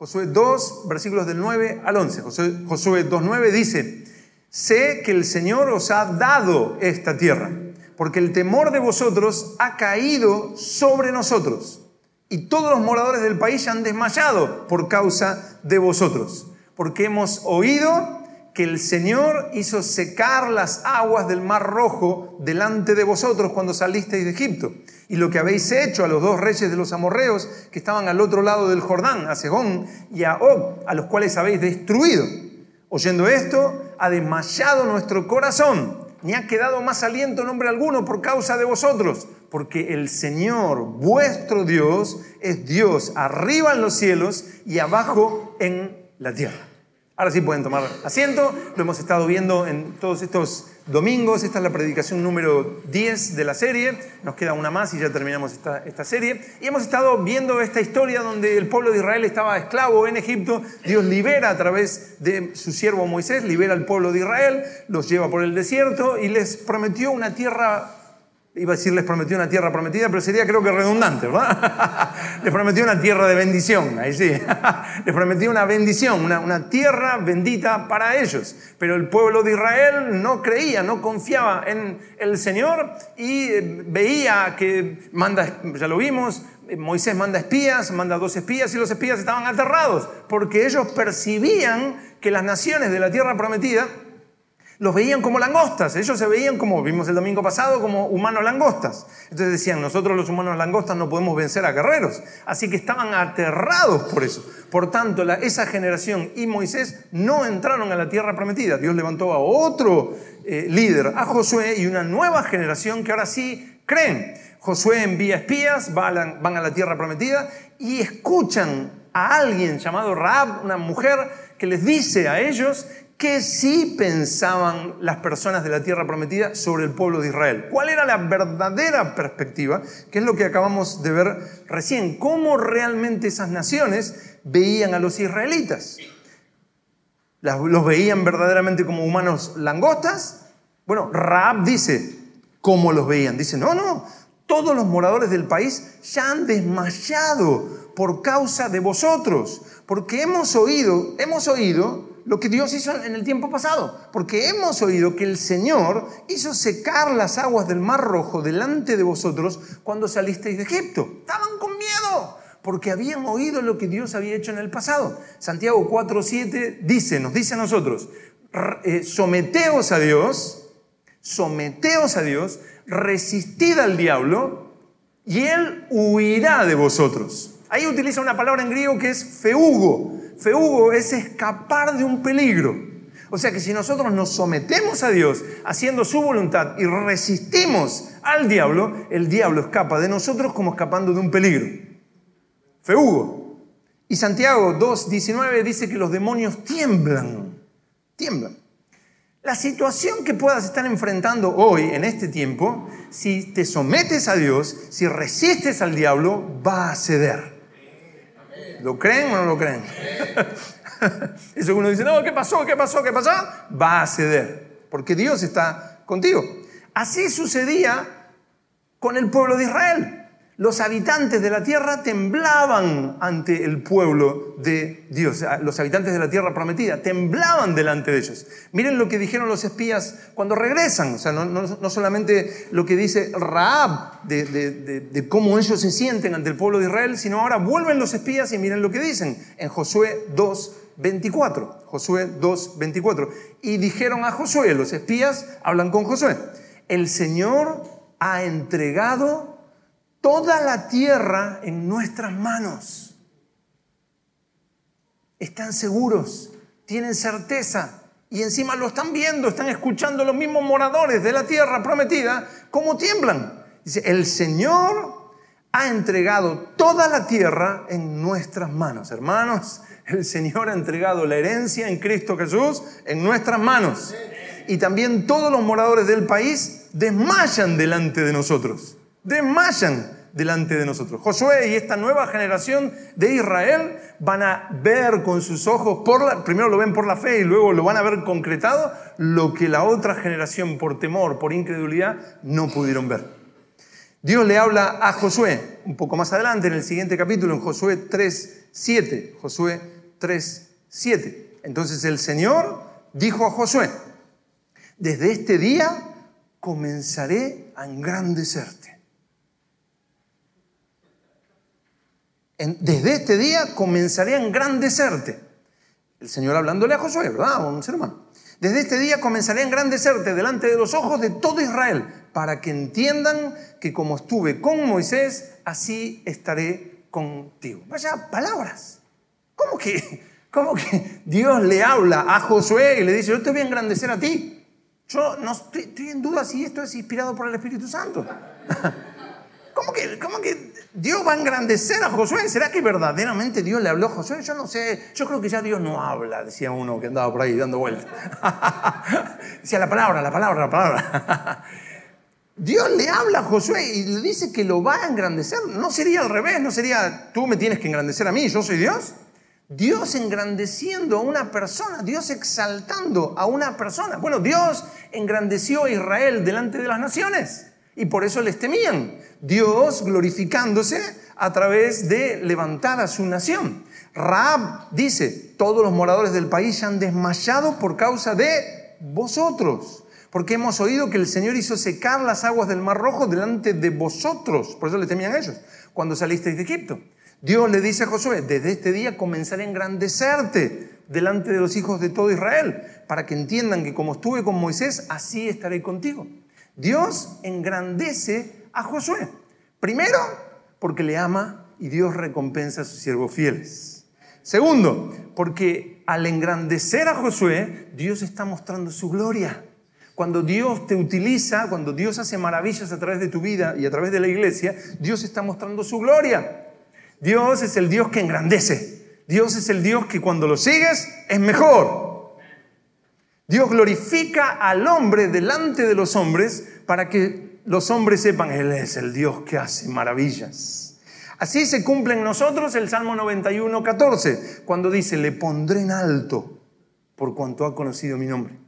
Josué 2, versículos del 9 al 11. Josué, Josué 2.9 dice, sé que el Señor os ha dado esta tierra, porque el temor de vosotros ha caído sobre nosotros, y todos los moradores del país han desmayado por causa de vosotros, porque hemos oído que el Señor hizo secar las aguas del mar rojo delante de vosotros cuando salisteis de Egipto. Y lo que habéis hecho a los dos reyes de los amorreos que estaban al otro lado del Jordán, a Segón y a Og, a los cuales habéis destruido. Oyendo esto, ha desmayado nuestro corazón, ni ha quedado más aliento nombre alguno por causa de vosotros, porque el Señor, vuestro Dios, es Dios arriba en los cielos y abajo en la tierra. Ahora sí pueden tomar asiento. Lo hemos estado viendo en todos estos domingos. Esta es la predicación número 10 de la serie. Nos queda una más y ya terminamos esta, esta, serie. Y hemos estado viendo esta historia donde el pueblo de Israel estaba esclavo en Egipto. Dios libera a través de su siervo Moisés, libera al pueblo de Israel, los lleva por el desierto y les prometió una tierra Iba a decir les prometió una tierra prometida, pero sería creo que redundante, ¿verdad? les prometió una tierra de bendición, ahí sí. les prometió una bendición, una, una, tierra bendita para ellos. Pero el pueblo de Israel no creía, no confiaba en el Señor y eh, veía que manda, ya lo vimos, Moisés manda espías, manda dos espías y los espías estaban aterrados porque ellos percibían que las naciones de la tierra prometida los veían como langostas. Ellos se veían como, vimos el domingo pasado, como humanos langostas. Entonces decían, nosotros los humanos langostas no podemos vencer a guerreros. Así que estaban aterrados por eso. Por tanto, esa generación y Moisés no entraron a la tierra prometida. Dios levantó a otro eh, líder, a Josué, y una nueva generación que ahora sí creen. Josué envía espías, van a la, van a la tierra prometida y escuchan a alguien llamado Raab, una mujer que les dice a ellos ¿Qué sí pensaban las personas de la tierra prometida sobre el pueblo de Israel? ¿Cuál era la verdadera perspectiva? Que es lo que acabamos de ver recién. ¿Cómo realmente esas naciones veían a los israelitas? ¿Los veían verdaderamente como humanos langostas? Bueno, Raab dice cómo los veían. Dice, no, no, todos los moradores del país ya han desmayado por causa de vosotros, porque hemos oído, hemos oído lo que Dios hizo en el tiempo pasado, porque hemos oído que el Señor hizo secar las aguas del Mar Rojo delante de vosotros cuando salisteis de Egipto. Estaban con miedo, porque habían oído lo que Dios había hecho en el pasado. Santiago 4:7 dice, nos dice a nosotros, eh, someteos a Dios, someteos a Dios, resistid al diablo y él huirá de vosotros. Ahí utiliza una palabra en griego que es feugo, feugo es escapar de un peligro. O sea que si nosotros nos sometemos a Dios haciendo su voluntad y resistimos al diablo, el diablo escapa de nosotros como escapando de un peligro. Feugo. Y Santiago 2.19 dice que los demonios tiemblan, tiemblan. La situación que puedas estar enfrentando hoy, en este tiempo, si te sometes a Dios, si resistes al diablo, va a ceder. ¿Lo creen o no lo creen? Eso uno dice, no, ¿qué pasó? ¿Qué pasó? ¿Qué pasó? Va a ceder, porque Dios está contigo. Así sucedía con el pueblo de Israel los habitantes de la tierra temblaban ante el pueblo de Dios, los habitantes de la tierra prometida, temblaban delante de ellos. Miren lo que dijeron los espías cuando regresan, o sea, no, solamente lo que dice Raab de, de, cómo ellos se sienten ante el pueblo de Israel, sino ahora vuelven los espías y miren lo que dicen en Josué 2, 24. Josué 2, 24. Y dijeron a Josué, los espías hablan con Josué, el Señor ha entregado toda la tierra en nuestras manos. Están seguros, tienen certeza y encima lo están viendo, están escuchando los mismos moradores de la tierra prometida, cómo tiemblan. Dice, el Señor ha entregado toda la tierra en nuestras manos. Hermanos, el Señor ha entregado la herencia en Cristo Jesús en nuestras manos. Y también todos los moradores del país desmayan delante de nosotros desmayan delante de nosotros. Josué y esta nueva generación de Israel van a ver con sus ojos, primero lo ven por la fe y luego lo van a ver concretado, lo que la otra generación por temor, por incredulidad, no pudieron ver. Dios le habla a Josué, un poco más adelante, en el siguiente capítulo, en Josué 3, 7. Josué 3, 7. Entonces el Señor dijo a Josué, desde este día comenzaré a engrandecerte. Desde este día comenzaré a engrandecerte. El Señor hablándole a Josué, ¿verdad? Un ser humano. Desde este día comenzaré a engrandecerte delante de los ojos de todo Israel, para que entiendan que como estuve con Moisés, así estaré contigo. Vaya palabras. ¿Cómo que, cómo que Dios le habla a Josué y le dice, yo te voy a engrandecer a ti? Yo no estoy, estoy en duda si esto es inspirado por el Espíritu Santo. ¿Cómo que, ¿Cómo que Dios va a engrandecer a Josué? ¿Será que verdaderamente Dios le habló a Josué? Yo no sé, yo creo que ya Dios no habla, decía uno que andaba por ahí dando vueltas. decía la palabra, la palabra, la palabra. Dios le habla a Josué y le dice que lo va a engrandecer. No sería al revés, no sería tú me tienes que engrandecer a mí, yo soy Dios. Dios engrandeciendo a una persona, Dios exaltando a una persona. Bueno, Dios engrandeció a Israel delante de las naciones y por eso les temían. Dios glorificándose a través de levantar a su nación. Raab dice, todos los moradores del país se han desmayado por causa de vosotros, porque hemos oído que el Señor hizo secar las aguas del Mar Rojo delante de vosotros, por eso le temían a ellos, cuando salisteis de Egipto. Dios le dice a Josué, desde este día comenzaré a engrandecerte delante de los hijos de todo Israel, para que entiendan que como estuve con Moisés, así estaré contigo. Dios engrandece a Josué. Primero, porque le ama y Dios recompensa a sus siervos fieles. Segundo, porque al engrandecer a Josué, Dios está mostrando su gloria. Cuando Dios te utiliza, cuando Dios hace maravillas a través de tu vida y a través de la iglesia, Dios está mostrando su gloria. Dios es el Dios que engrandece. Dios es el Dios que cuando lo sigues es mejor. Dios glorifica al hombre delante de los hombres para que los hombres sepan, Él es el Dios que hace maravillas. Así se cumple en nosotros el Salmo 91, 14, cuando dice, le pondré en alto por cuanto ha conocido mi nombre.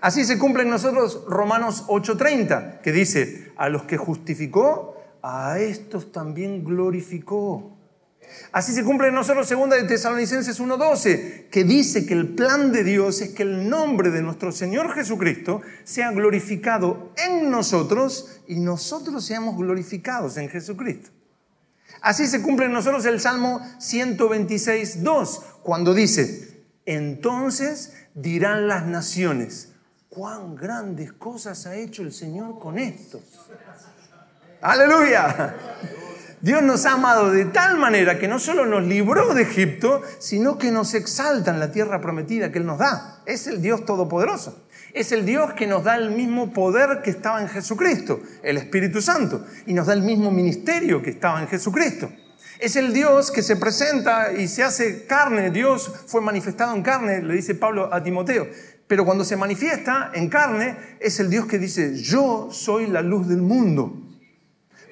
Así se cumple en nosotros Romanos 8:30, que dice, a los que justificó, a estos también glorificó. Así se cumple en nosotros segunda de Tesalonicenses 1.12, que dice que el plan de Dios es que el nombre de nuestro Señor Jesucristo sea glorificado en nosotros y nosotros seamos glorificados en Jesucristo. Así se cumple en nosotros el Salmo 126.2, cuando dice, entonces dirán las naciones, cuán grandes cosas ha hecho el Señor con estos. Aleluya. Dios nos ha amado de tal manera que no solo nos libró de Egipto, sino que nos exalta en la tierra prometida que Él nos da. Es el Dios todopoderoso. Es el Dios que nos da el mismo poder que estaba en Jesucristo, el Espíritu Santo, y nos da el mismo ministerio que estaba en Jesucristo. Es el Dios que se presenta y se hace carne. Dios fue manifestado en carne, le dice Pablo a Timoteo. Pero cuando se manifiesta en carne, es el Dios que dice, yo soy la luz del mundo.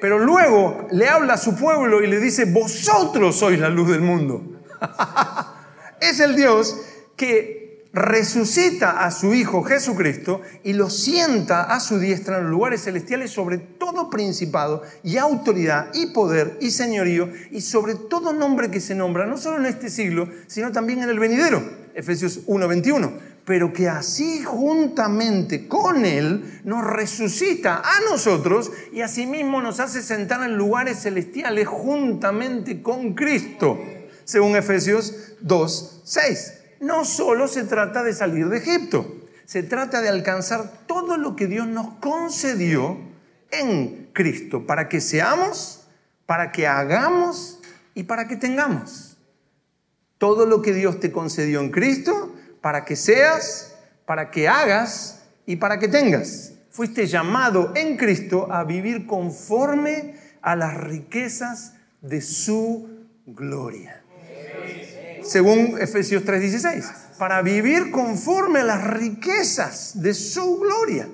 Pero luego le habla a su pueblo y le dice, vosotros sois la luz del mundo. es el Dios que resucita a su Hijo Jesucristo y lo sienta a su diestra en los lugares celestiales sobre todo principado y autoridad y poder y señorío y sobre todo nombre que se nombra, no solo en este siglo, sino también en el venidero. Efesios 1:21 pero que así juntamente con Él nos resucita a nosotros y asimismo nos hace sentar en lugares celestiales juntamente con Cristo, según Efesios 2, 6. No solo se trata de salir de Egipto, se trata de alcanzar todo lo que Dios nos concedió en Cristo, para que seamos, para que hagamos y para que tengamos. Todo lo que Dios te concedió en Cristo, para que seas, para que hagas y para que tengas. Fuiste llamado en Cristo a vivir conforme a las riquezas de su gloria. Según Efesios 3:16, para vivir conforme a las riquezas de su gloria.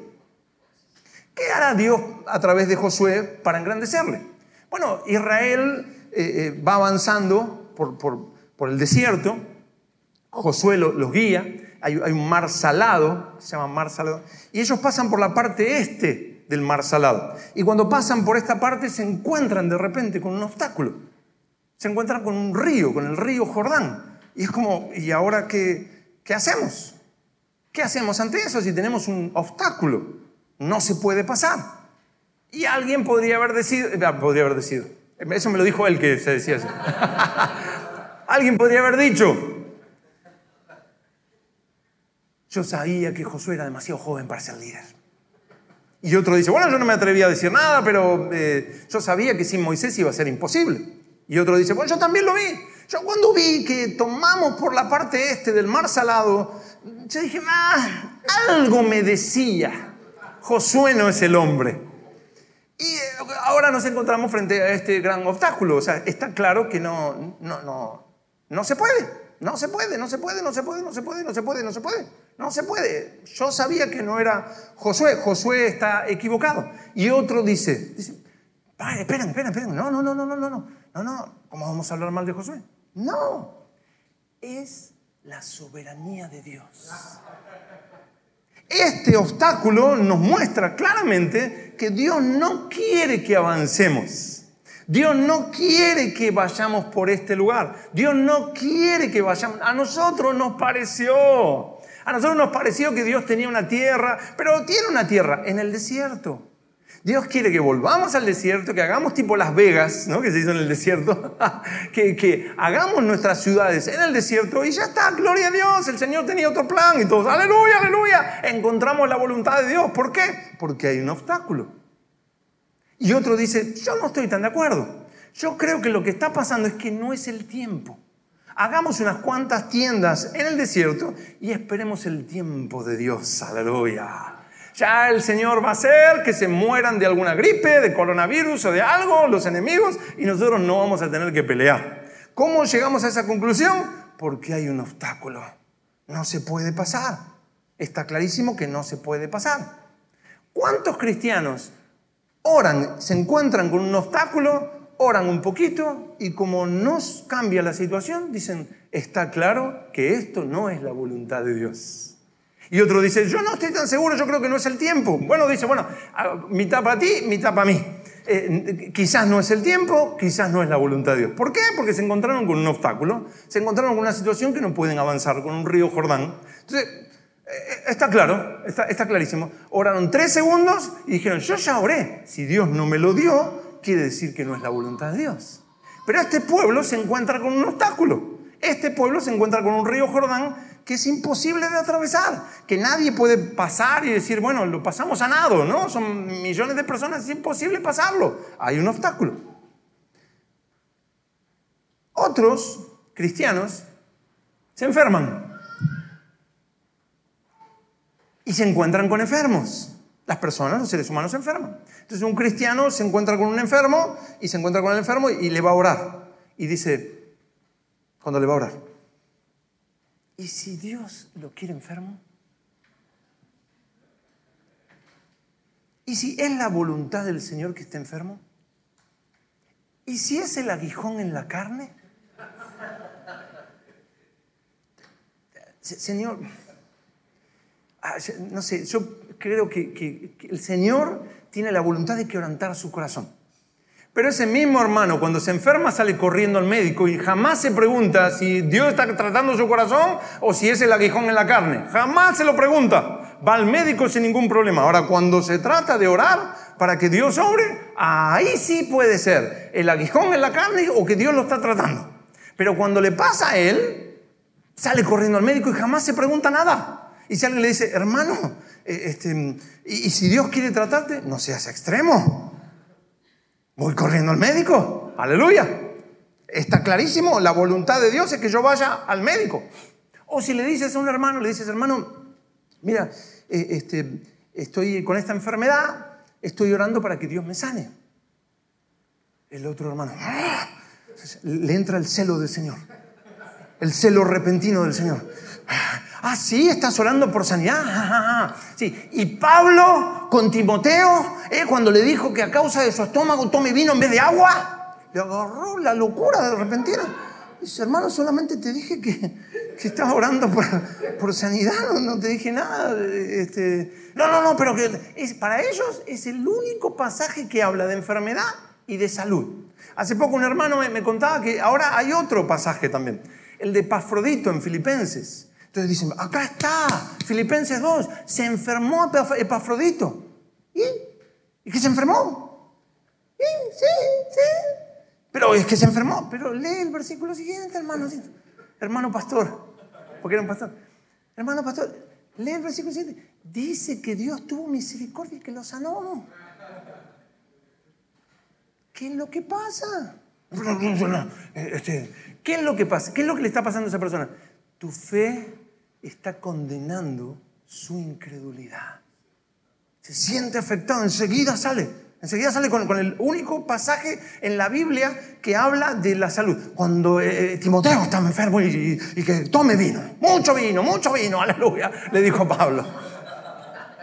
¿Qué hará Dios a través de Josué para engrandecerle? Bueno, Israel eh, eh, va avanzando por, por el desierto, Josué los guía, hay, un mar salado, se llama mar salado, y ellos pasan por la parte este del mar salado. Y cuando pasan por esta parte se encuentran de repente con un obstáculo. Se encuentran con un río, con el río Jordán. Y es como, ¿y ahora qué, qué hacemos? ¿Qué hacemos ante eso si tenemos un obstáculo? No se puede pasar. Y alguien podría haber decidido, eh, podría haber decidido, eso me lo dijo él que se decía alguien podría haber dicho, yo sabía que Josué era demasiado joven para ser líder. Y otro dice, bueno, yo no me atrevía a decir nada, pero eh, yo sabía que sin Moisés iba a ser imposible. Y otro dice, bueno, yo también lo vi. Yo cuando vi que tomamos por la parte este del mar salado, yo dije, ah, algo me decía, Josué no es el hombre. Y eh, ahora nos encontramos frente a este gran obstáculo. O sea, está claro que no, no, no, no se puede. No se puede, no se puede, no se puede, no se puede, no se puede, no se puede. No se puede. Yo sabía que no era Josué. Josué está equivocado. Y otro dice, dice, esperen, esperen, esperen. No, no, no, no, no, no, no. No, no. ¿Cómo vamos a hablar mal de Josué? No. Es la soberanía de Dios. Este obstáculo nos muestra claramente que Dios no quiere que avancemos. Dios no quiere que vayamos por este lugar. Dios no quiere que vayamos. A nosotros nos pareció. A nosotros nos pareció que Dios tenía una tierra, pero tiene una tierra en el desierto. Dios quiere que volvamos al desierto, que hagamos tipo Las Vegas, ¿no? que se hizo en el desierto, que, que, hagamos nuestras ciudades en el desierto y ya está, gloria a Dios, el Señor tenía otro plan y todos, aleluya, aleluya, encontramos la voluntad de Dios. ¿Por qué? Porque hay un obstáculo. Y otro dice, yo no estoy tan de acuerdo. Yo creo que lo que está pasando es que no es el tiempo hagamos unas cuantas tiendas en el desierto y esperemos el tiempo de Dios. Aleluya. Ya el Señor va a hacer que se mueran de alguna gripe, de coronavirus o de algo, los enemigos, y nosotros no vamos a tener que pelear. ¿Cómo llegamos a esa conclusión? Porque hay un obstáculo. No se puede pasar. Está clarísimo que no se puede pasar. ¿Cuántos cristianos oran, se encuentran con un obstáculo oran un poquito y como nos cambia la situación, dicen, está claro que esto no es la voluntad de Dios. Y otro dice, yo no estoy tan seguro, yo creo que no es el tiempo. Bueno, dice, bueno, mitad para ti, mitad para mí. Eh, quizás no es el tiempo, quizás no es la voluntad de Dios. ¿Por qué? Porque se encontraron con un obstáculo, se encontraron con una situación que no pueden avanzar, con un río Jordán. Entonces, eh, está claro, está, está clarísimo. Oraron tres segundos y dijeron, yo ya oré. Si Dios no me lo dio, quiere decir que no es la voluntad de Dios. Pero este pueblo se encuentra con un obstáculo. Este pueblo se encuentra con un río Jordán que es imposible de atravesar, que nadie puede pasar y decir, bueno, lo pasamos a nado, ¿no? Son millones de personas, es imposible pasarlo. Hay un obstáculo. Otros cristianos se enferman y se encuentran con enfermos. Las personas, los seres humanos se enferman. Entonces un cristiano se encuentra con un enfermo y se encuentra con el enfermo y le va a orar. Y dice, cuando le va a orar, ¿y si Dios lo quiere enfermo? ¿Y si es la voluntad del Señor que esté enfermo? ¿Y si es el aguijón en la carne? Señor, ah, no sé, yo creo que, el Señor tiene la voluntad de quebrantar su corazón. Pero ese mismo hermano, cuando se enferma, sale corriendo al médico y jamás se pregunta si Dios está tratando su corazón o si es el aguijón en la carne. Jamás se lo pregunta. Va al médico sin ningún problema. Ahora, cuando se trata de orar para que Dios obre, ahí sí puede ser el aguijón en la carne o que Dios lo está tratando. Pero cuando le pasa a él, sale corriendo al médico y jamás se pregunta nada. Y si alguien le dice, hermano, eh, este, y, si Dios quiere tratarte, no seas extremo. Voy corriendo al médico. Aleluya. Está clarísimo, la voluntad de Dios es que yo vaya al médico. O si le dices a un hermano, le dices, hermano, mira, eh, este, estoy con esta enfermedad, estoy orando para que Dios me sane. El otro hermano, le entra el celo del Señor, el celo repentino del Señor. Ah, sí, estás orando por sanidad. Sí. Y Pablo con Timoteo, eh, cuando le dijo que a causa de su estómago tome vino en vez de agua, le agarró la locura de repentina. Dice, hermano, solamente te dije que, que estás orando por, por sanidad, no, te dije nada. Este, no, no, no, pero que es, para ellos es el único pasaje que habla de enfermedad y de salud. Hace poco un hermano me, me contaba que ahora hay otro pasaje también, el de Pafrodito en Filipenses. Entonces dicen, acá está, Filipenses 2, se enfermó Epafrodito. ¿Y? ¿Y qué se enfermó? Sí, sí. Pero es que se enfermó. Pero lee el versículo siguiente, hermano. Hermano pastor. Porque era un pastor. Hermano pastor, lee el versículo siguiente. Dice que Dios tuvo misericordia y que lo sanó. ¿Qué es lo que pasa? Este, ¿Qué es lo que pasa? ¿Qué es lo que le está pasando a esa persona? Tu fe está condenando su incredulidad. Se siente afectado, enseguida sale. Enseguida sale con, el único pasaje en la Biblia que habla de la salud. Cuando eh, eh, Timoteo estaba enfermo y, que tome vino, mucho vino, mucho vino, aleluya, le dijo Pablo.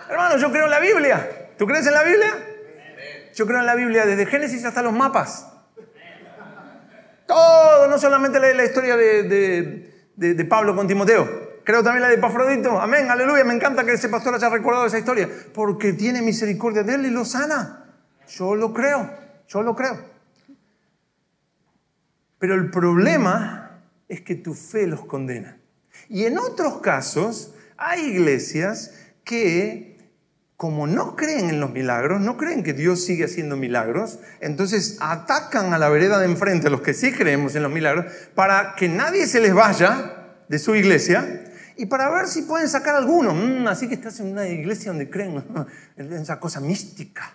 Hermano, yo creo en la Biblia. ¿Tú crees en la Biblia? Yo creo en la Biblia desde Génesis hasta los mapas. Todo, no solamente la, la historia de, de Pablo con Timoteo. Creo también la de Pafrodito. Amén, aleluya. Me encanta que ese pastor haya recordado esa historia. Porque tiene misericordia de él y lo sana. Yo lo creo, yo lo creo. Pero el problema es que tu fe los condena. Y en otros casos hay iglesias que, como no creen en los milagros, no creen que Dios sigue haciendo milagros, entonces atacan a la vereda de enfrente, a los que sí creemos en los milagros, para que nadie se les vaya de su iglesia y para ver si pueden sacar alguno. Mm, así que estás en una iglesia donde creen en esa cosa mística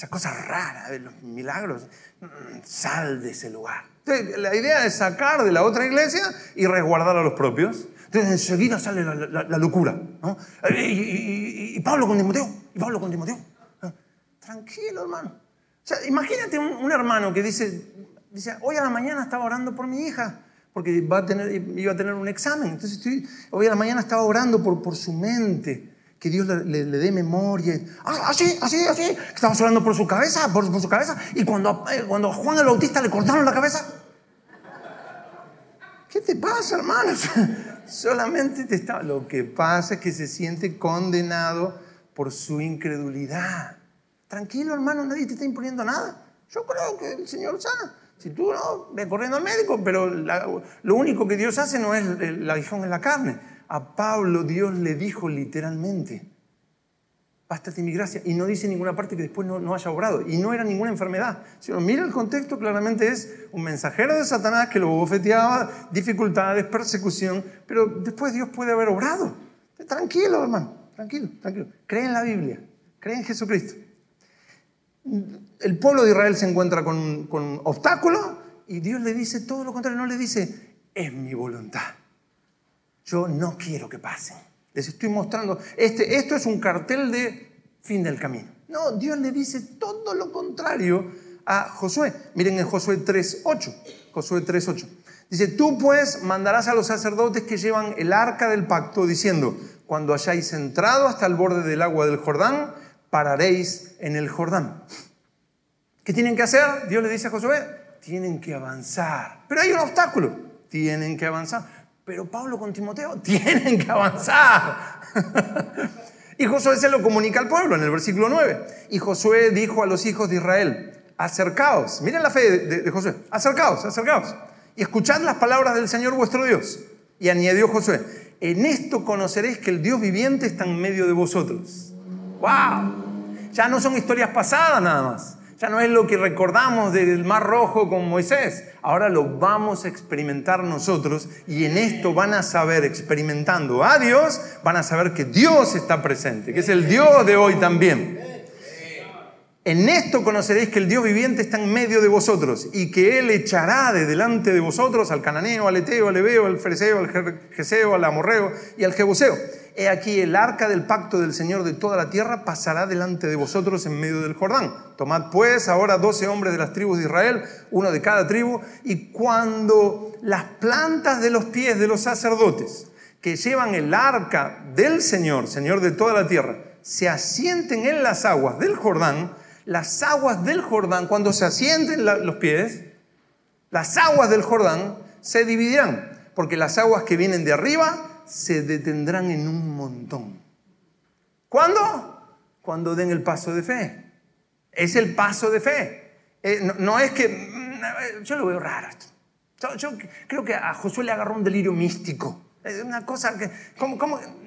esa cosa rara de los milagros, mm, sal de ese lugar. Entonces, la idea es sacar de la otra iglesia y resguardar a los propios. Entonces enseguida sale la, locura. ¿no? Y, Pablo con Timoteo, y Pablo con Timoteo. Tranquilo, hermano. O sea, imagínate un, hermano que dice, dice, hoy a la mañana estaba orando por mi hija, porque va a tener, iba a tener un examen. Entonces estoy, hoy a la mañana estaba orando por, por su mente que Dios le, dé memoria. Ah, así, así, así. Estamos hablando por su cabeza, por, su cabeza. Y cuando, eh, cuando a Juan el Bautista le cortaron la cabeza. ¿Qué te pasa, hermanos? Solamente te está. Lo que pasa es que se siente condenado por su incredulidad. Tranquilo, hermano, nadie te está imponiendo nada. Yo creo que el Señor sana. Si tú no, ve corriendo al médico, pero lo único que Dios hace no es el aguijón en la carne a Pablo Dios le dijo literalmente, bástate mi gracia. Y no dice ninguna parte que después no, haya obrado. Y no era ninguna enfermedad. Sino, mira el contexto, claramente es un mensajero de Satanás que lo bofeteaba, dificultades, persecución, pero después Dios puede haber obrado. Tranquilo, hermano, tranquilo, tranquilo. Cree en la Biblia, cree en Jesucristo. El pueblo de Israel se encuentra con, con obstáculos y Dios le dice todo lo contrario, no le dice, es mi voluntad yo no quiero que pasen. Les estoy mostrando, este, esto es un cartel de fin del camino. No, Dios le dice todo lo contrario a Josué. Miren en Josué 3.8. Josué 3.8. Dice, tú pues mandarás a los sacerdotes que llevan el arca del pacto diciendo, cuando hayáis entrado hasta el borde del agua del Jordán, pararéis en el Jordán. ¿Qué tienen que hacer? Dios le dice a Josué, tienen que avanzar. Pero hay un obstáculo, tienen que avanzar pero Pablo con Timoteo tienen que avanzar. y Josué se lo comunica al pueblo en el versículo 9. Y Josué dijo a los hijos de Israel, acercaos, miren la fe de, Josué, acercaos, acercaos, y escuchad las palabras del Señor vuestro Dios. Y añadió Josué, en esto conoceréis que el Dios viviente está en medio de vosotros. ¡Wow! Ya no son historias pasadas nada más. Ya no es lo que recordamos del Mar Rojo con Moisés. Ahora lo vamos a experimentar nosotros y en esto van a saber, experimentando a Dios, van a saber que Dios está presente, que es el Dios de hoy también. En esto conoceréis que el Dios viviente está en medio de vosotros y que Él echará de delante de vosotros al cananeo, al eteo, al ebeo, al fereceo, al geseo, al amorreo y al jebuseo he aquí el arca del pacto del Señor de toda la tierra pasará delante de vosotros en medio del Jordán. Tomad pues ahora doce hombres de las tribus de Israel, uno de cada tribu, y cuando las plantas de los pies de los sacerdotes que llevan el arca del Señor, Señor de toda la tierra, se asienten en las aguas del Jordán, las aguas del Jordán, cuando se asienten los pies, las aguas del Jordán se dividirán porque las aguas que vienen de arriba se detendrán en un montón. ¿Cuándo? Cuando den el paso de fe. Es el paso de fe. Eh, no, es que... Mm, yo lo veo raro. Yo, creo que a Josué le agarró un delirio místico. Es una cosa que... ¿cómo,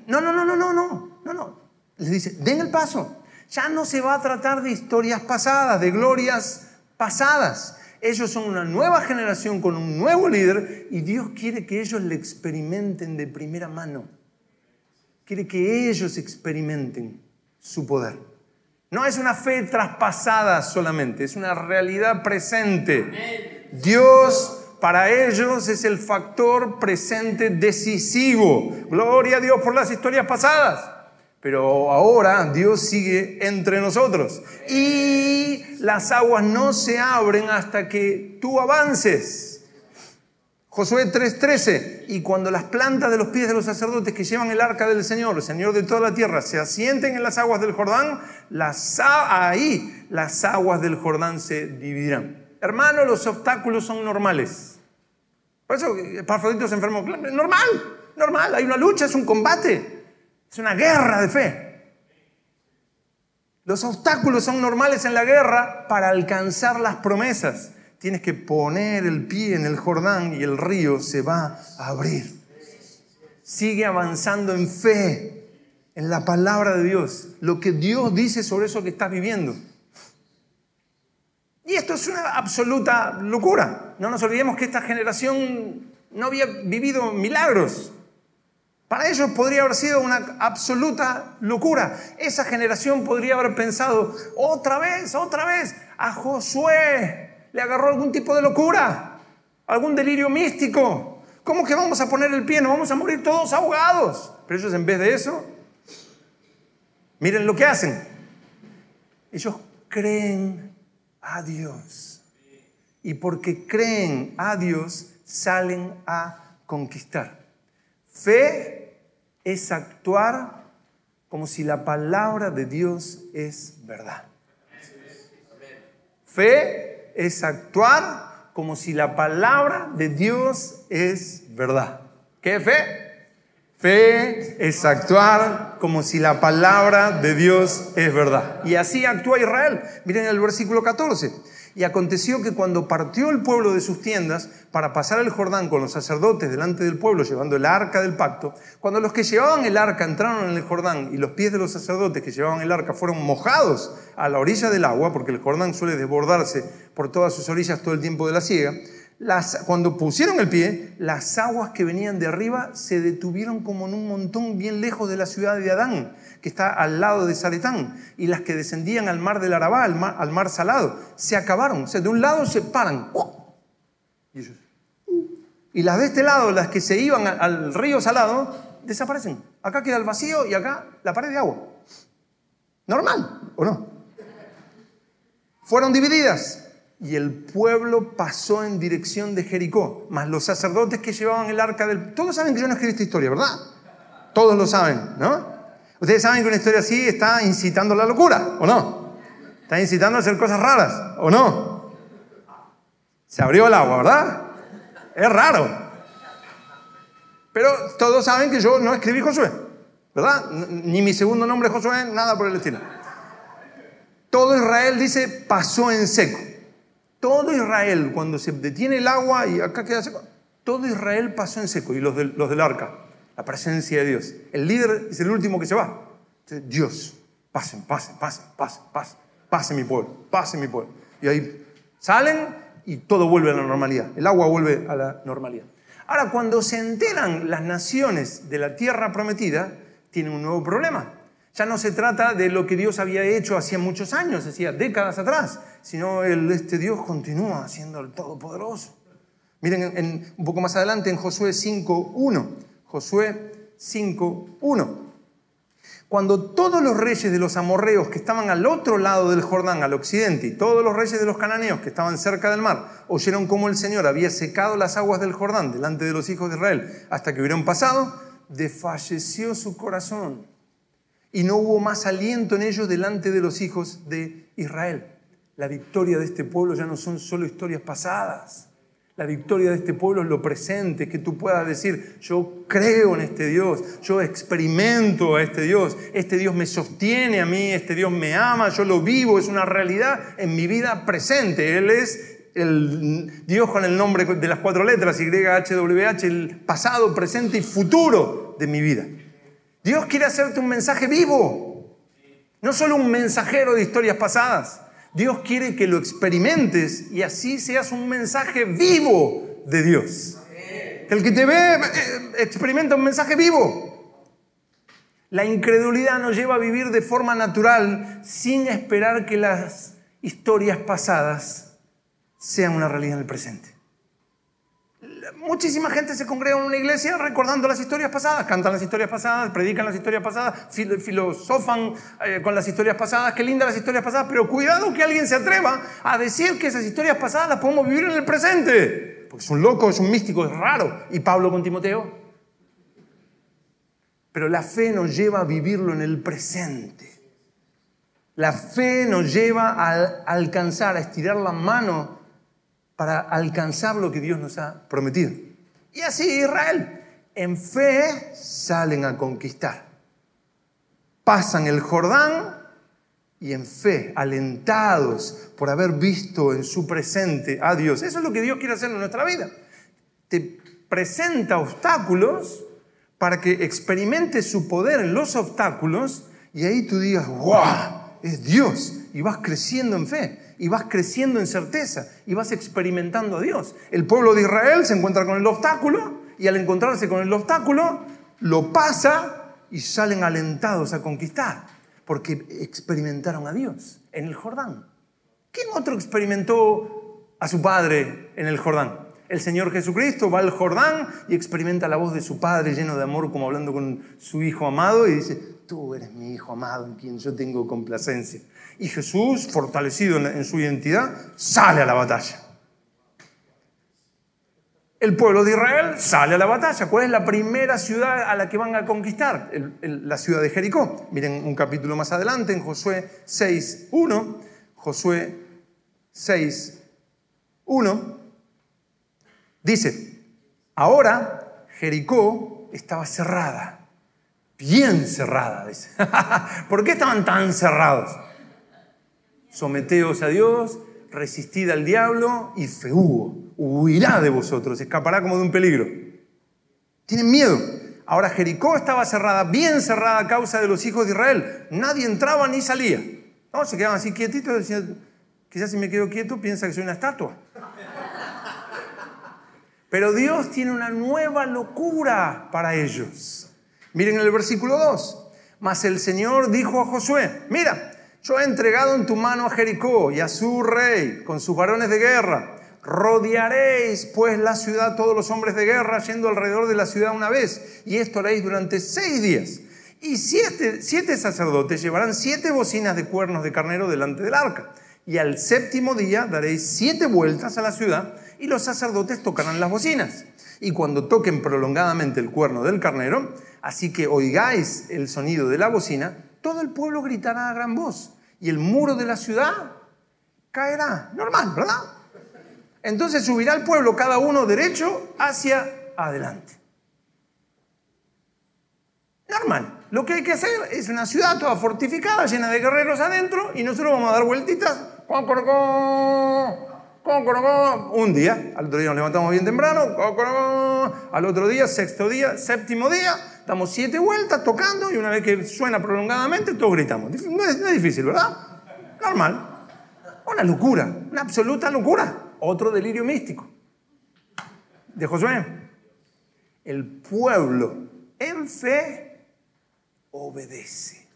No, no, no, no, no, no, no, no. Les dice, den el paso. Ya no se va a tratar de historias pasadas, de glorias pasadas. Ellos son una nueva generación con un nuevo líder y Dios quiere que ellos le experimenten de primera mano. Quiere que ellos experimenten su poder. No es una fe traspasada solamente, es una realidad presente. Dios para ellos es el factor presente decisivo. Gloria a Dios por las historias pasadas. Pero ahora Dios sigue entre nosotros. Y las aguas no se abren hasta que tú avances. Josué 3:13. Y cuando las plantas de los pies de los sacerdotes que llevan el arca del Señor, el Señor de toda la tierra, se asienten en las aguas del Jordán, las, ahí las aguas del Jordán se dividirán. Hermano, los obstáculos son normales. Por eso, Parfoditos se enfermó. Normal, normal. Hay una lucha, es un combate. Es una guerra de fe. Los obstáculos son normales en la guerra para alcanzar las promesas. Tienes que poner el pie en el Jordán y el río se va a abrir. Sigue avanzando en fe, en la palabra de Dios, lo que Dios dice sobre eso que estás viviendo. Y esto es una absoluta locura. No nos olvidemos que esta generación no había vivido milagros. Para ellos podría haber sido una absoluta locura. Esa generación podría haber pensado, otra vez, otra vez, a Josué le agarró algún tipo de locura, algún delirio místico. ¿Cómo que vamos a poner el pie? Nos vamos a morir todos ahogados. Pero ellos en vez de eso, miren lo que hacen. Ellos creen a Dios. Y porque creen a Dios, salen a conquistar. Fe es actuar como si la palabra de Dios es verdad. Fe es actuar como si la palabra de Dios es verdad. ¿Qué fe? Fe es actuar como si la palabra de Dios es verdad. Y así actúa Israel. Miren el versículo 14. Y aconteció que cuando partió el pueblo de sus tiendas para pasar el Jordán con los sacerdotes delante del pueblo llevando el arca del pacto, cuando los que llevaban el arca entraron en el Jordán y los pies de los sacerdotes que llevaban el arca fueron mojados a la orilla del agua, porque el Jordán suele desbordarse por todas sus orillas todo el tiempo de la siega, cuando pusieron el pie, las aguas que venían de arriba se detuvieron como en un montón bien lejos de la ciudad de Adán, que está al lado de Saretán, y las que descendían al mar del Arabá, al mar, salado, se acabaron. O sea, de un lado se paran. Y, las de este lado, las que se iban al río salado, desaparecen. Acá queda el vacío y acá la pared de agua. Normal, ¿o no? Fueron divididas y el pueblo pasó en dirección de Jericó, más los sacerdotes que llevaban el arca del... Todos saben que yo no escribí esta historia, ¿verdad? Todos lo saben, ¿no? Ustedes saben que una historia así está incitando a la locura, ¿o no? Está incitando a hacer cosas raras, ¿o no? Se abrió el agua, ¿verdad? Es raro. Pero todos saben que yo no escribí Josué, ¿verdad? Ni mi segundo nombre Josué, nada por el estilo. Todo Israel dice pasó en seco. Todo Israel, cuando se detiene el agua y acá queda seco, todo Israel pasó en seco y los del, los del arca, la presencia de Dios. El líder es el último que se va. Dios, pasen, pasen, pasen, pasen, pasen, pasen mi pueblo, pasen mi pueblo. Y ahí salen y todo vuelve a la normalidad. El agua vuelve a la normalidad. Ahora, cuando se enteran las naciones de la tierra prometida, tienen un nuevo problema. Ya no se trata de lo que Dios había hecho hacía muchos años, hacía décadas atrás, sino el, este Dios continúa siendo el Todopoderoso. Miren un poco más adelante en Josué 5.1. Josué 5.1. Cuando todos los reyes de los amorreos que estaban al otro lado del Jordán, al occidente, y todos los reyes de los cananeos que estaban cerca del mar, oyeron cómo el Señor había secado las aguas del Jordán delante de los hijos de Israel hasta que hubieron pasado, desfalleció su corazón y no hubo más aliento en ellos delante de los hijos de Israel. La victoria de este pueblo ya no son solo historias pasadas. La victoria de este pueblo es lo presente, que tú puedas decir, yo creo en este Dios, yo experimento a este Dios, este Dios me sostiene a mí, este Dios me ama, yo lo vivo, es una realidad en mi vida presente. Él es el Dios con el nombre de las cuatro letras, YHWH, el pasado, presente y futuro de mi vida. Dios quiere hacerte un mensaje vivo, no solo un mensajero de historias pasadas. Dios quiere que lo experimentes y así seas un mensaje vivo de Dios. Que el que te ve eh, experimenta un mensaje vivo. La incredulidad nos lleva a vivir de forma natural sin esperar que las historias pasadas sean una realidad en el presente. Muchísima gente se congrega en una iglesia recordando las historias pasadas, cantan las historias pasadas, predican las historias pasadas, filosofan eh, con las historias pasadas, qué lindas las historias pasadas, pero cuidado que alguien se atreva a decir que esas historias pasadas las podemos vivir en el presente, porque es un loco, es un místico, es raro. Y Pablo con Timoteo. Pero la fe nos lleva a vivirlo en el presente. La fe nos lleva a alcanzar, a estirar la mano para alcanzar lo que Dios nos ha prometido. Y así Israel, en fe salen a conquistar. Pasan el Jordán y en fe, alentados por haber visto en su presente a Dios. Eso es lo que Dios quiere hacer en nuestra vida. Te presenta obstáculos para que experimentes su poder en los obstáculos y ahí tú digas, ¡wow! Es Dios. Y vas creciendo en fe y vas creciendo en certeza y vas experimentando a Dios. El pueblo de Israel se encuentra con el obstáculo y al encontrarse con el obstáculo lo pasa y salen alentados a conquistar porque experimentaron a Dios en el Jordán. ¿Quién otro experimentó a su padre en el Jordán? El Señor Jesucristo va al Jordán y experimenta la voz de su Padre lleno de amor como hablando con su Hijo amado y dice, tú eres mi Hijo amado en quien yo tengo complacencia. Y Jesús, fortalecido en su identidad, sale a la batalla. El pueblo de Israel sale a la batalla. ¿Cuál es la primera ciudad a la que van a conquistar? la ciudad de Jericó. Miren un capítulo más adelante, en Josué 6.1. Josué 6.1. Dice, ahora Jericó estaba cerrada. Bien cerrada. ¿Por qué estaban tan cerrados? Someteos a Dios, resistid al diablo y feugo, huirá de vosotros, escapará como de un peligro. Tienen miedo. Ahora Jericó estaba cerrada, bien cerrada a causa de los hijos de Israel. Nadie entraba ni salía. No, se quedaban así quietitos, decían, quizás si me quedo quieto piensa que soy una estatua. Pero Dios tiene una nueva locura para ellos. Miren el versículo 2. Mas el Señor dijo a Josué, mira, yo he entregado en tu mano a Jericó y a su rey con sus varones de guerra. Rodearéis pues la ciudad todos los hombres de guerra yendo alrededor de la ciudad una vez, y esto haréis durante seis días. Y siete, siete sacerdotes llevarán siete bocinas de cuernos de carnero delante del arca. Y al séptimo día daréis siete vueltas a la ciudad y los sacerdotes tocarán las bocinas. Y cuando toquen prolongadamente el cuerno del carnero, así que oigáis el sonido de la bocina, todo el pueblo gritará a gran voz y el muro de la ciudad caerá. Normal, ¿verdad? Entonces subirá el pueblo cada uno derecho hacia adelante. Normal. Lo que hay que hacer es una ciudad toda fortificada, llena de guerreros adentro, y nosotros vamos a dar vueltitas. Un día, al otro día nos levantamos bien temprano, al otro día, sexto día, séptimo día, damos siete vueltas tocando y una vez que suena prolongadamente, todos gritamos. No es, difícil, ¿verdad? Normal. Una locura, una absoluta locura. Otro delirio místico de Josué. El pueblo en fe obedece.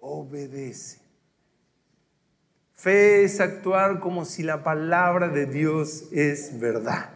Obedece. Fe es actuar como si la palabra de Dios es verdad.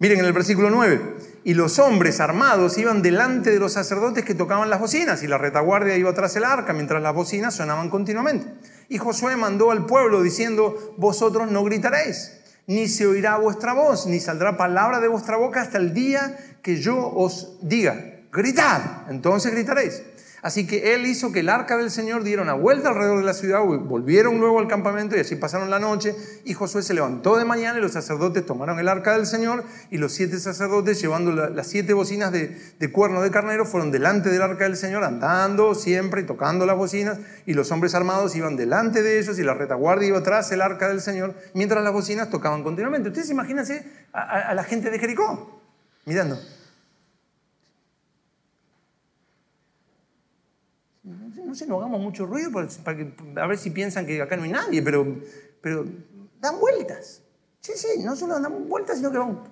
Miren en el versículo 9, y los hombres armados iban delante de los sacerdotes que tocaban las bocinas, y la retaguardia iba tras el arca, mientras las bocinas sonaban continuamente. Y Josué mandó al pueblo diciendo, vosotros no gritaréis, ni se oirá vuestra voz, ni saldrá palabra de vuestra boca hasta el día que yo os diga, gritad, entonces gritaréis. Así que él hizo que el arca del Señor diera una vuelta alrededor de la ciudad, volvieron luego al campamento y así pasaron la noche. Y Josué se levantó de mañana y los sacerdotes tomaron el arca del Señor y los siete sacerdotes llevando las siete bocinas de, cuerno de carnero fueron delante del arca del Señor andando siempre y tocando las bocinas y los hombres armados iban delante de ellos y la retaguardia iba atrás el arca del Señor mientras las bocinas tocaban continuamente. Ustedes imagínense a, a la gente de Jericó mirando. No sé, no hagamos mucho ruido para, que, a ver si piensan que acá no hay nadie, pero, pero dan vueltas. Sí, sí, no solo dan vueltas, sino que van...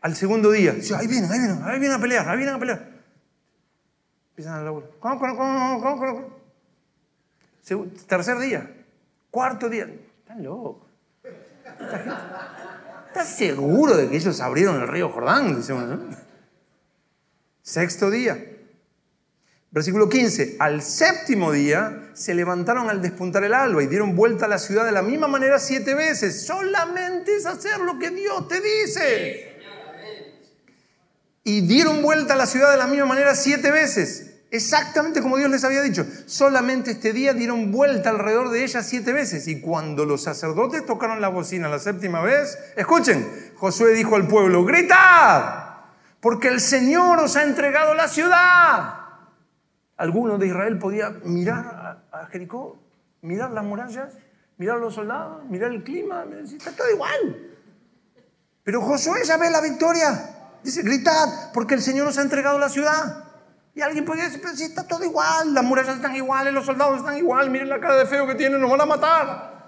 Al segundo día, ahí vienen, ahí vienen, ahí vienen a pelear, ahí vienen a pelear. Empiezan a la vuelta. Tercer día, cuarto día. Están locos. ¿Estás seguro de que ellos abrieron el río Jordán? Dice uno, Sexto día. Versículo 15. Al séptimo día se levantaron al despuntar el alba y dieron vuelta a la ciudad de la misma manera siete veces. Solamente es hacer lo que Dios te dice. Y dieron vuelta a la ciudad de la misma manera siete veces. Exactamente como Dios les había dicho. Solamente este día dieron vuelta alrededor de ella siete veces. Y cuando los sacerdotes tocaron la bocina la séptima vez, escuchen, Josué dijo al pueblo, gritad porque el Señor os ha entregado la ciudad. Alguno de Israel podía mirar a Jericó, mirar las murallas, mirar los soldados, mirar el clima, está todo igual. Pero Josué ya ve la victoria. Dice, gritad, porque el Señor os ha entregado la ciudad. Y alguien podría decir, pero si está todo igual, las murallas están iguales, los soldados están igual, miren la cara de feo que tienen, nos van a matar.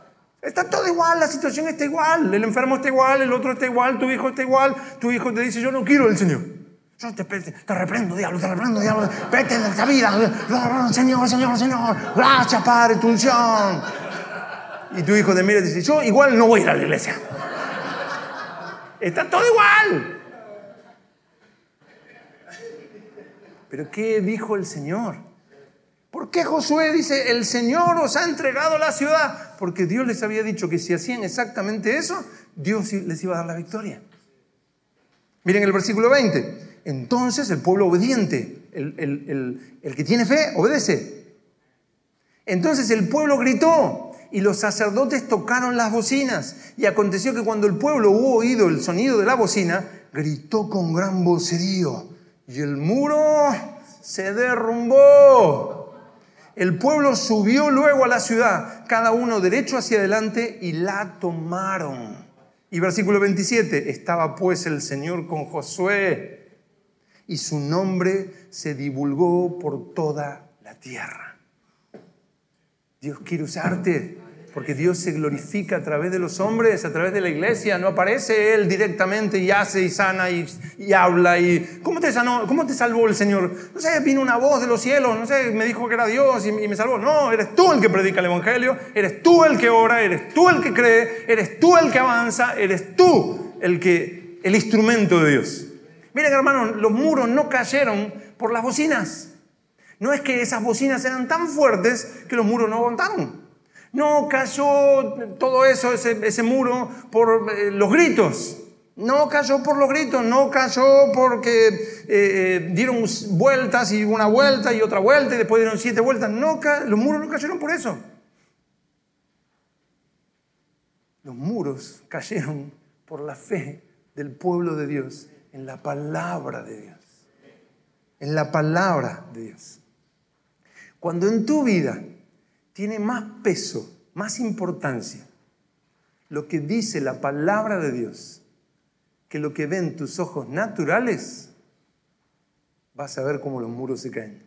Está todo igual, la situación está igual, el enfermo está igual, el otro está igual, tu hijo está igual, tu hijo te dice, yo no quiero el Señor. Yo te, te reprendo, diablo, te reprendo, diablo, vete de esta vida, Señor, Señor, Señor, gracias, Padre, tu unción. Y tu hijo te mira y dice, yo igual no voy a ir a la iglesia. Está todo igual. Pero ¿qué dijo el Señor? ¿Por qué Josué dice, el Señor os ha entregado la ciudad? Porque Dios les había dicho que si hacían exactamente eso, Dios les iba a dar la victoria. Miren el versículo 20. Entonces el pueblo obediente, el, el que tiene fe, obedece. Entonces el pueblo gritó y los sacerdotes tocaron las bocinas. Y aconteció que cuando el pueblo hubo oído el sonido de la bocina, gritó con gran vocerío. Y el muro se derrumbó el pueblo subió luego a la ciudad, cada uno derecho hacia adelante, y la tomaron. Y versículo 27, estaba pues el Señor con Josué, y su nombre se divulgó por toda la tierra. Dios quiere usarte porque Dios se glorifica a través de los hombres, a través de la iglesia. No aparece Él directamente y hace y sana y, habla. Y, ¿cómo, te sanó, ¿Cómo te salvó el Señor? No sé, vino una voz de los cielos, no sé, me dijo que era Dios y, me salvó. No, eres tú el que predica el Evangelio, eres tú el que ora, eres tú el que cree, eres tú el que avanza, eres tú el, que, el instrumento de Dios. Miren hermanos, los muros no cayeron por las bocinas. No es que esas bocinas eran tan fuertes que los muros no aguantaron. No cayó todo eso, ese, muro, por eh, los gritos. No cayó por los gritos, no cayó porque eh, eh, dieron vueltas y una vuelta y otra vuelta y después dieron siete vueltas. No, los muros no cayeron por eso. Los muros cayeron por la fe del pueblo de Dios en la palabra de Dios. En la palabra de Dios. Cuando en tu vida tiene más peso, más importancia lo que dice la palabra de Dios que lo que ven tus ojos naturales, vas a ver cómo los muros se caen.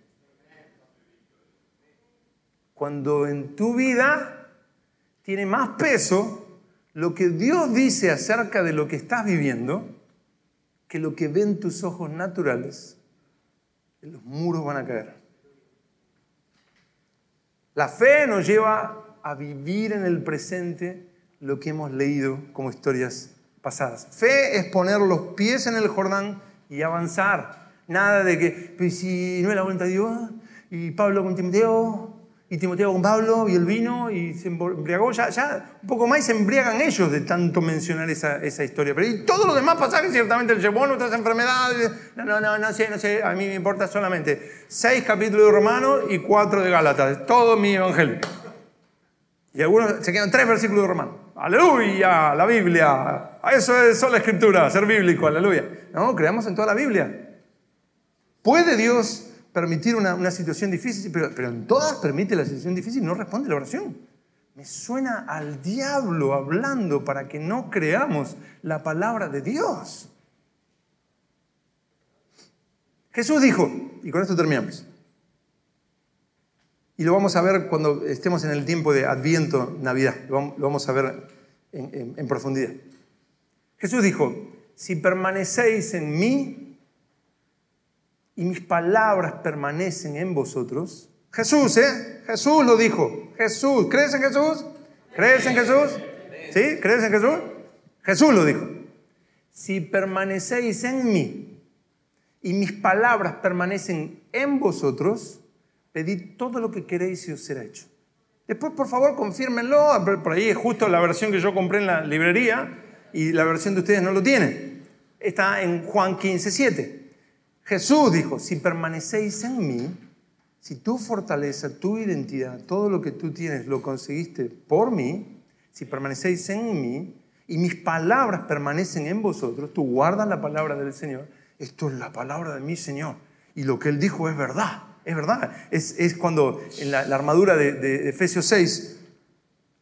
Cuando en tu vida tiene más peso lo que Dios dice acerca de lo que estás viviendo que lo que ven tus ojos naturales, los muros van a caer. La fe nos lleva a vivir en el presente lo que hemos leído como historias pasadas. Fe es poner los pies en el Jordán y avanzar. Nada de que, pues si no es la voluntad de Dios, y Pablo con Timoteo, y Timoteo con Pablo y el vino y se embriagó, ya, un poco más se embriagan ellos de tanto mencionar esa, esa historia. Pero y todos los demás pasajes ciertamente él llevó nuestras enfermedades, no, no, no, no sé, no sé, a mí me importa solamente seis capítulos de Romanos y cuatro de Gálatas, todo mi evangelio. Y algunos se quedan tres versículos de Romanos. Aleluya, la Biblia. Eso es solo la escritura, ser bíblico, aleluya. No, creamos en toda la Biblia. ¿Puede Dios permitir una, situación difícil, pero, pero en todas permite la situación difícil no responde la oración. Me suena al diablo hablando para que no creamos la palabra de Dios. Jesús dijo, y con esto terminamos, y lo vamos a ver cuando estemos en el tiempo de Adviento, Navidad, lo vamos a ver en, en profundidad. Jesús dijo, si permanecéis en mí y mis palabras permanecen en vosotros. Jesús, ¿eh? Jesús lo dijo. Jesús, ¿crees en Jesús? ¿Crees en Jesús? ¿Sí? ¿Crees en Jesús? Jesús lo dijo. Si permanecéis en mí y mis palabras permanecen en vosotros, pedid todo lo que queréis y os será hecho. Después, por favor, confírmenlo. Por ahí es justo la versión que yo compré en la librería y la versión de ustedes no lo tiene. Está en Juan 15, 7. Jesús dijo, si permanecéis en mí, si tu fortaleza, tu identidad, todo lo que tú tienes lo conseguiste por mí, si permanecéis en mí y mis palabras permanecen en vosotros, tú guardas la palabra del Señor, esto es la palabra de mi Señor. Y lo que Él dijo es verdad, es verdad. Es, cuando en la, armadura de, de Efesios 6,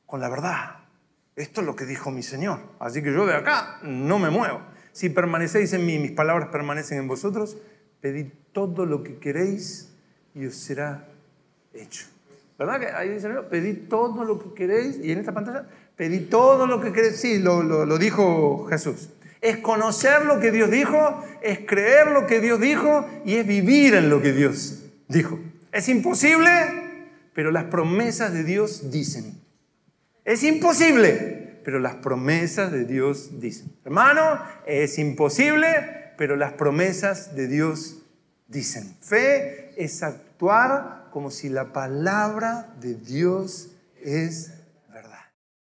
con la verdad, esto es lo que dijo mi Señor. Así que yo de acá no me muevo. Si permanecéis en mí, mis palabras permanecen en vosotros, pedid todo lo que queréis y os será hecho. ¿Verdad que ahí dice, pedid todo lo que queréis y en esta pantalla, pedid todo lo que queréis. Sí, lo, lo dijo Jesús. Es conocer lo que Dios dijo, es creer lo que Dios dijo y es vivir en lo que Dios dijo. Es imposible, pero las promesas de Dios dicen. Es imposible, pero las promesas de Dios dicen. Hermano, es imposible, pero las promesas de Dios dicen. Fe es actuar como si la palabra de Dios es